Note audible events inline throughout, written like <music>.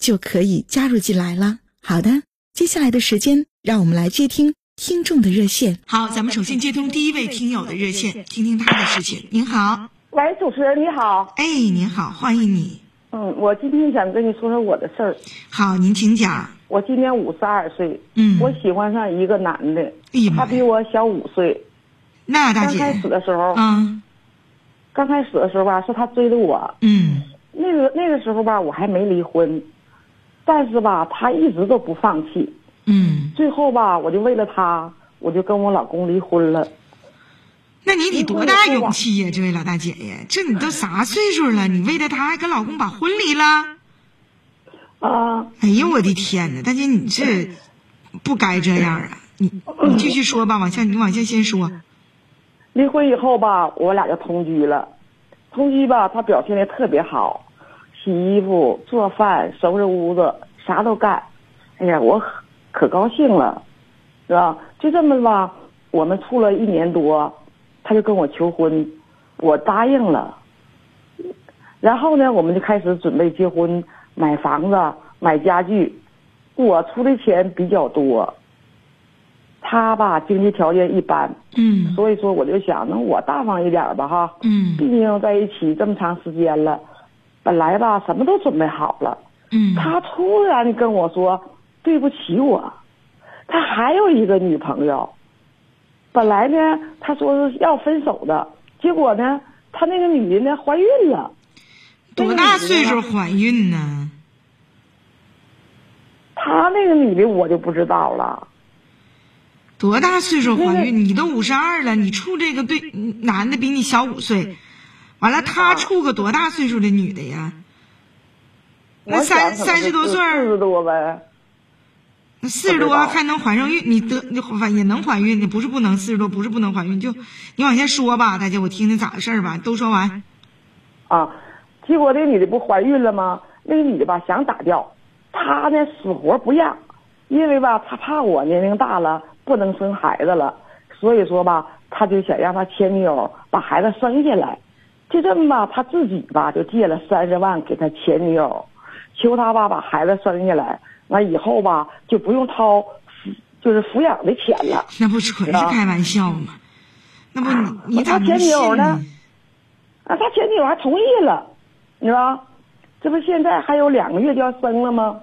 就可以加入进来了。好的，接下来的时间，让我们来接听听众的热线。好，咱们首先接通第一位听友的热线，听听他的事情。您好，喂，主持人你好。哎，您好，欢迎你。嗯，我今天想跟你说说我的事儿。好，您请讲。我今年五十二岁，嗯，我喜欢上一个男的，他比我小五岁。那大姐，刚开始的时候，嗯，刚开始的时候吧，是他追的我，嗯，那个那个时候吧，我还没离婚，但是吧，他一直都不放弃，嗯，最后吧，我就为了他，我就跟我老公离婚了。那你得多大勇气呀，这位老大姐呀，这你都啥岁数了？你为了他还跟老公把婚离了？啊！哎呀，我的天哪，大姐，你这不该这样啊！你 <clears throat> 你继续说吧，往下你往下先说。离婚以后吧，我俩就同居了。同居吧，他表现的特别好，洗衣服、做饭、收拾屋子，啥都干。哎呀，我可高兴了，是吧？就这么吧，我们处了一年多，他就跟我求婚，我答应了。然后呢，我们就开始准备结婚。买房子、买家具，我出的钱比较多。他吧，经济条件一般，嗯，所以说我就想，那我大方一点吧，哈，嗯，毕竟在一起这么长时间了，本来吧，什么都准备好了，嗯，他突然跟我说对不起我，他还有一个女朋友。本来呢，他说是要分手的，结果呢，他那个女的呢怀孕了。多大岁数怀孕呢？他那个女的我就不知道了。多大岁数怀孕？你都五十二了，你处这个对男的比你小五岁，完了他处个多大岁数的女的呀？那三三十多岁四十多呗。那四十多还能怀上孕？你得你怀也能怀孕，你不是不能四十多，不是不能怀孕，就你往下说吧，大姐，我听听咋回事吧，都说完。啊。结果那女的不怀孕了吗？那个女的吧想打掉，她呢死活不让，因为吧她怕我年龄大了不能生孩子了，所以说吧他就想让他前女友把孩子生下来，就这么吧他自己吧就借了三十万给他前女友，求他吧把孩子生下来，完以后吧就不用掏，就是抚养的钱了。那不纯是开玩笑吗？那不你你他前女友呢？啊，他前女友还同意了。你知道，这不现在还有两个月就要生了吗？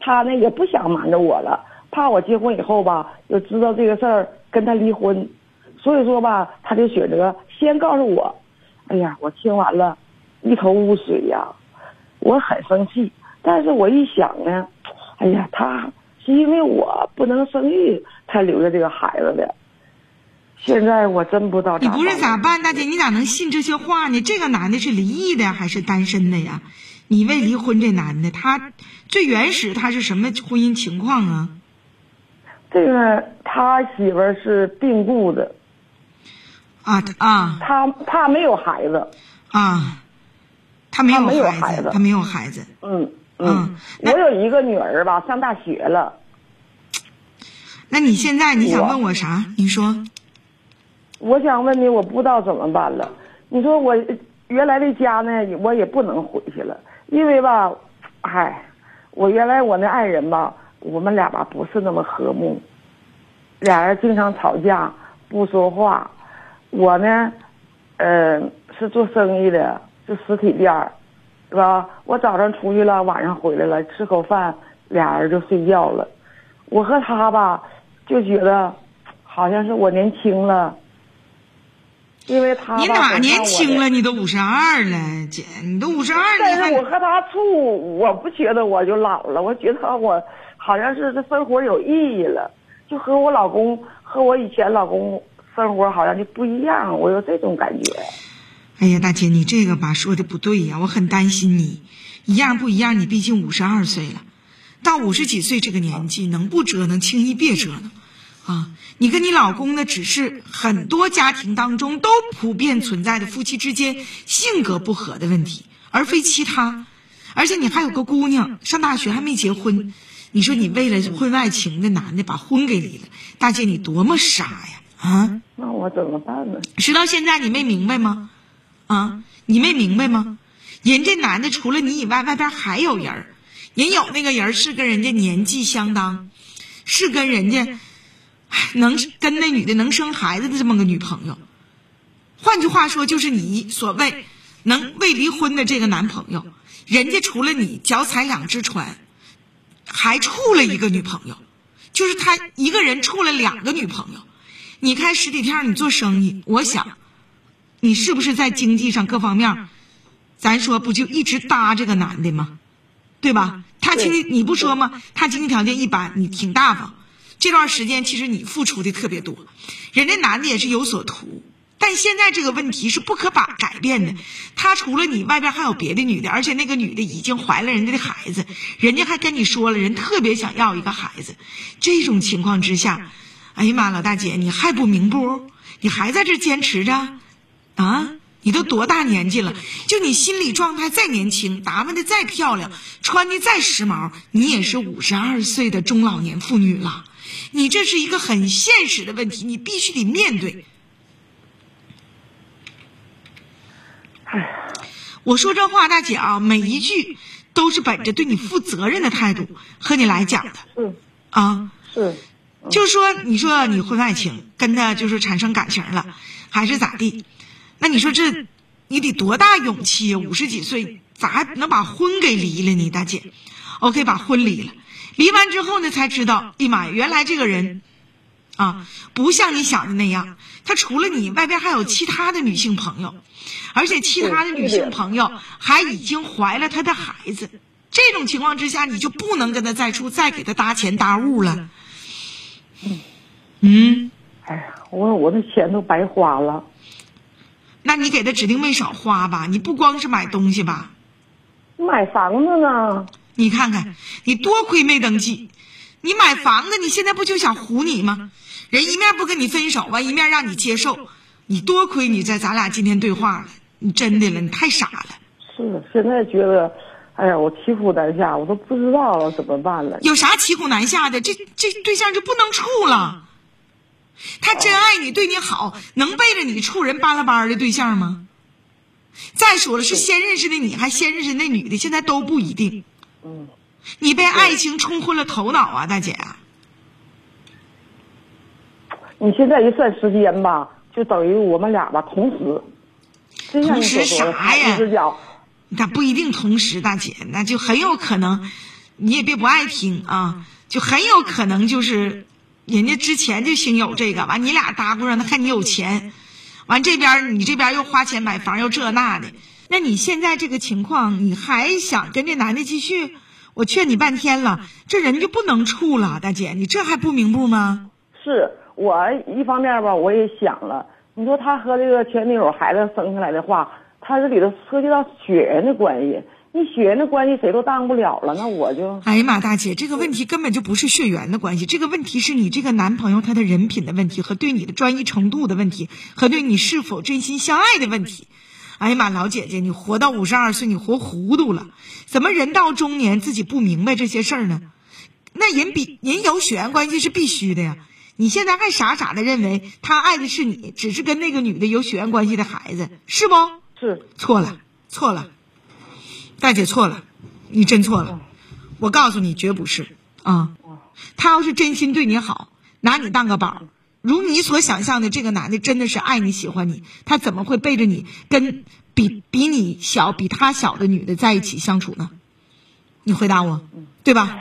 他呢也不想瞒着我了，怕我结婚以后吧，又知道这个事儿跟他离婚，所以说吧，他就选择先告诉我。哎呀，我听完了，一头雾水呀，我很生气。但是我一想呢，哎呀，他是因为我不能生育才留下这个孩子的。现在我真不知道你不是咋办，大姐？你咋能信这些话呢？这个男的是离异的还是单身的呀？你为离婚这男的，他最原始他是什么婚姻情况啊？这个他媳妇儿是病故的。啊啊！他他没有孩子。啊，他没有孩子，他没有孩子。嗯嗯，我有一个女儿吧，上大学了。那你现在你想问我啥？你说。我想问你，我不知道怎么办了。你说我原来的家呢，我也不能回去了，因为吧，唉，我原来我那爱人吧，我们俩吧不是那么和睦，俩人经常吵架，不说话。我呢，呃，是做生意的，是实体店儿，是吧？我早上出去了，晚上回来了，吃口饭，俩人就睡觉了。我和他吧，就觉得好像是我年轻了，因为他吧你哪年轻了？你都五十二了，姐，你都五十二了，但是我和他处，我不觉得我就老了，我觉得我好像是这生活有意义了，就和我老公和我以前老公生活好像就不一样，我有这种感觉。哎呀，大姐，你这个吧说的不对呀，我很担心你。一样不一样？你毕竟五十二岁了，到五十几岁这个年纪，能不折腾轻易别折腾啊！你跟你老公呢，只是很多家庭当中都普遍存在的夫妻之间性格不合的问题，而非其他。而且你还有个姑娘上大学还没结婚，你说你为了婚外情的男的把婚给离了，大姐你多么傻呀啊！那我怎么办呢？直到现在你没明白吗？啊，你没明白吗？人这男的除了你以外，外边还有人儿，人有那个人是跟人家年纪相当，是跟人家能跟那女的能生孩子的这么个女朋友。换句话说，就是你所谓能未离婚的这个男朋友，人家除了你脚踩两只船，还处了一个女朋友，就是他一个人处了两个女朋友。你开实体店，你做生意，我想。你是不是在经济上各方面，咱说不就一直搭这个男的吗？对吧？他经济你不说吗？他经济条件一般，你挺大方。这段时间其实你付出的特别多，人家男的也是有所图。但现在这个问题是不可把改变的，他除了你，外边还有别的女的，而且那个女的已经怀了人家的孩子，人家还跟你说了，人特别想要一个孩子。这种情况之下，哎呀妈，老大姐，你还不明不？你还在这坚持着？啊，你都多大年纪了？就你心理状态再年轻，打扮的再漂亮，穿的再时髦，你也是五十二岁的中老年妇女了。你这是一个很现实的问题，你必须得面对。哎，我说这话，大姐啊，每一句都是本着对你负责任的态度和你来讲的是啊。是，就说你说你婚外情跟他就是产生感情了，还是咋地？那你说这你得多大勇气呀？五十几岁咋还能把婚给离了呢？大姐，OK，把婚离了，离完之后呢，才知道，哎呀妈呀，原来这个人啊，不像你想的那样，他除了你，外边还有其他的女性朋友，而且其他的女性朋友还已经怀了他的孩子。这种情况之下，你就不能跟他再处，再给他搭钱搭物了。嗯，哎呀，我我的钱都白花了。那你给他指定没少花吧？你不光是买东西吧？买房子呢？你看看，你多亏没登记。你买房子，你现在不就想唬你吗？人一面不跟你分手完，一面让你接受。你多亏你在咱俩今天对话了，你真的了，你太傻了。是，现在觉得，哎呀，我骑虎难下，我都不知道了怎么办了。有啥骑虎难下的？这这对象就不能处了？他真爱你，对你好，能背着你处人巴拉班的对象吗？再说了，是先认识的你，还先认识那女的，现在都不一定。嗯，你被爱情冲昏了头脑啊，大姐！你现在一算时间吧，就等于我们俩吧同时。同时啥呀一只脚那不一定同时，大姐，那就很有可能，你也别不爱听啊，就很有可能就是，人家之前就兴有这个，完你俩搭咕上，他看你有钱，完这边你这边又花钱买房又这那的，那你现在这个情况，你还想跟这男的继续？我劝你半天了，这人就不能处了，大姐，你这还不明白吗？是我一方面吧，我也想了，你说他和这个前女友孩子生下来的话，他这里头涉及到血缘的关系，你血缘的关系谁都当不了了，那我就哎呀妈，大姐，这个问题根本就不是血缘的关系，这个问题是你这个男朋友他的人品的问题，和对你的专一程度的问题，和对你是否真心相爱的问题。哎呀妈，老姐姐，你活到五十二岁，你活糊涂了，怎么人到中年自己不明白这些事儿呢？那人比人有血缘关系是必须的呀。你现在还傻傻的认为他爱的是你，只是跟那个女的有血缘关系的孩子，是不？是错了，错了，大姐错了，你真错了。我告诉你，绝不是啊。他要是真心对你好，拿你当个宝，如你所想象的，这个男的真的是爱你、喜欢你，他怎么会背着你跟比比你小、比他小的女的在一起相处呢？你回答我，对吧？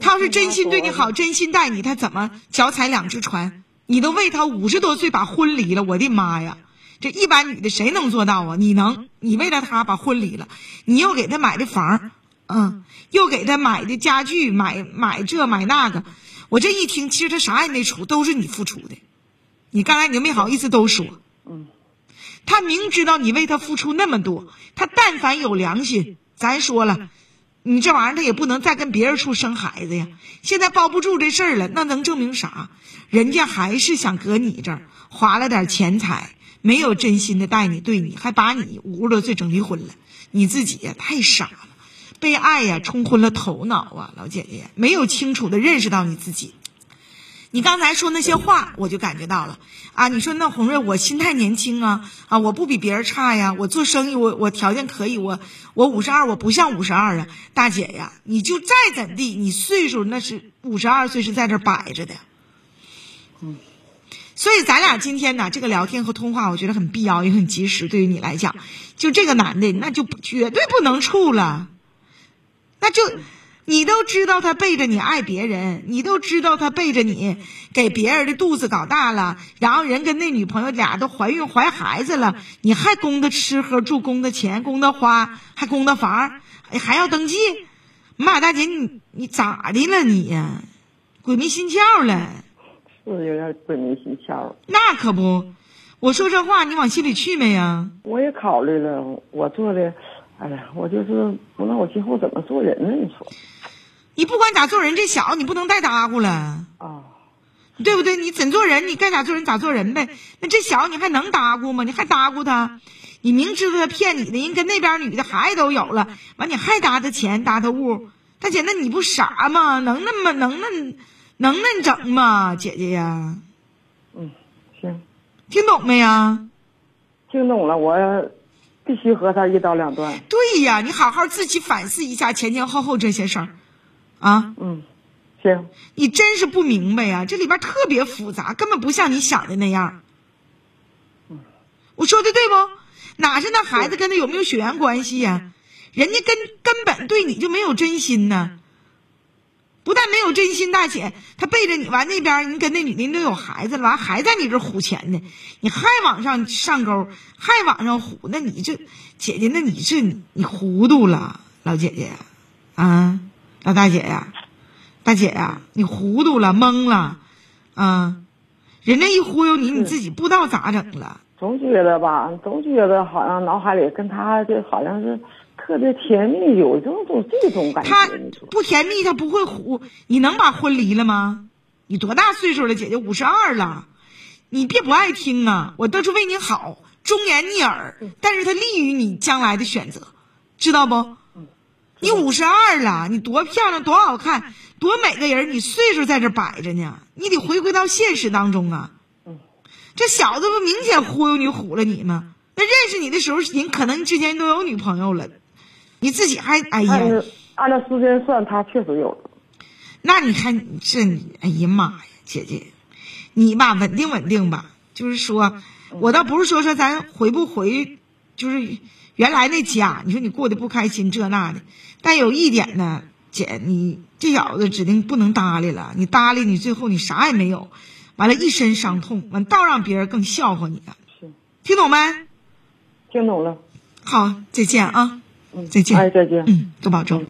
他要是真心对你好，真心待你，他怎么脚踩两只船？你都为他五十多岁把婚离了，我的妈呀！这一般女的谁能做到啊？你能？你为了他把婚离了，你又给他买的房，嗯，又给他买的家具，买买这买那个。我这一听，其实他啥也没出，都是你付出的。你刚才你就没好意思都说，嗯，他明知道你为他付出那么多，他但凡有良心，咱说了，你这玩意儿他也不能再跟别人处生孩子呀。现在包不住这事儿了，那能证明啥？人家还是想搁你这儿划了点钱财，没有真心的待你对你，还把你五十多岁整离婚了，你自己呀太傻了，被爱呀冲昏了头脑啊，老姐姐没有清楚的认识到你自己。你刚才说那些话，我就感觉到了啊！你说那红瑞，我心态年轻啊啊！我不比别人差呀，我做生意我我条件可以，我我五十二，我不像五十二啊，大姐呀，你就再怎地，你岁数那是五十二岁是在这摆着的。嗯所以咱俩今天呢，这个聊天和通话，我觉得很必要，也很及时。对于你来讲，就这个男的，那就绝对不能处了，那就。你都知道他背着你爱别人，你都知道他背着你给别人的肚子搞大了，然后人跟那女朋友俩都怀孕怀孩子了，你还供他吃喝住，供他钱，供他花，还供他房，还要登记。马大姐，你你咋的了你呀？鬼迷心窍了？是有点鬼迷心窍。那可不，我说这话你往心里去没呀？我也考虑了，我做的，哎呀，我就是不知道我今后怎么做人呢？你说？你不管咋做人，这小子你不能再搭咕了啊，对不对？你怎做人，你该咋做人咋做人呗。那这小子你还能搭咕吗？你还搭咕他？你明知道他骗你的，人跟那边女的孩子都有了，完你还搭他钱搭他物，大姐，那你不傻吗？能那么能那能那整吗？姐姐呀，嗯，行，听懂没呀？听懂了，我必须和他一刀两断。对呀，你好好自己反思一下前前后后这些事儿。啊，嗯，行，你真是不明白呀，这里边特别复杂，根本不像你想的那样。嗯，我说的对不？哪是那孩子跟他有没有血缘关系呀？人家根根本对你就没有真心呢。不但没有真心，大姐，他背着你完那边，你跟那女的都有孩子了，完还在你这唬钱呢，你还往上上钩，还往上唬，那你这姐姐，那你这你糊涂了，老姐姐，啊。老大姐呀，大姐呀，你糊涂了，懵了，啊！人家一忽悠你，你自己不知道咋整了。总觉得吧，总觉得好像脑海里跟他就好像是特别甜蜜，有这种这种感觉。他不甜蜜，他不会唬。你能把婚离了吗？你多大岁数了，姐姐五十二了。你别不爱听啊，我都是为你好，忠言逆耳，但是他利于你将来的选择，知道不？你五十二了，你多漂亮，多好看，多美个人，你岁数在这摆着呢，你得回归到现实当中啊。这小子不明显忽悠你、唬了你吗？那认识你的时候，人可能之前都有女朋友了，你自己还哎呀。按照时间算，他确实有。那你看这，哎呀妈呀，姐姐，你吧稳定稳定吧，就是说，我倒不是说说咱回不回，就是。原来那家，你说你过得不开心，这那的，但有一点呢，姐，你这小子指定不能搭理了。你搭理你，最后你啥也没有，完了，一身伤痛，完倒让别人更笑话你了。听懂没？听懂了。好，再见啊。嗯，再见。哎，再见。嗯，多保重。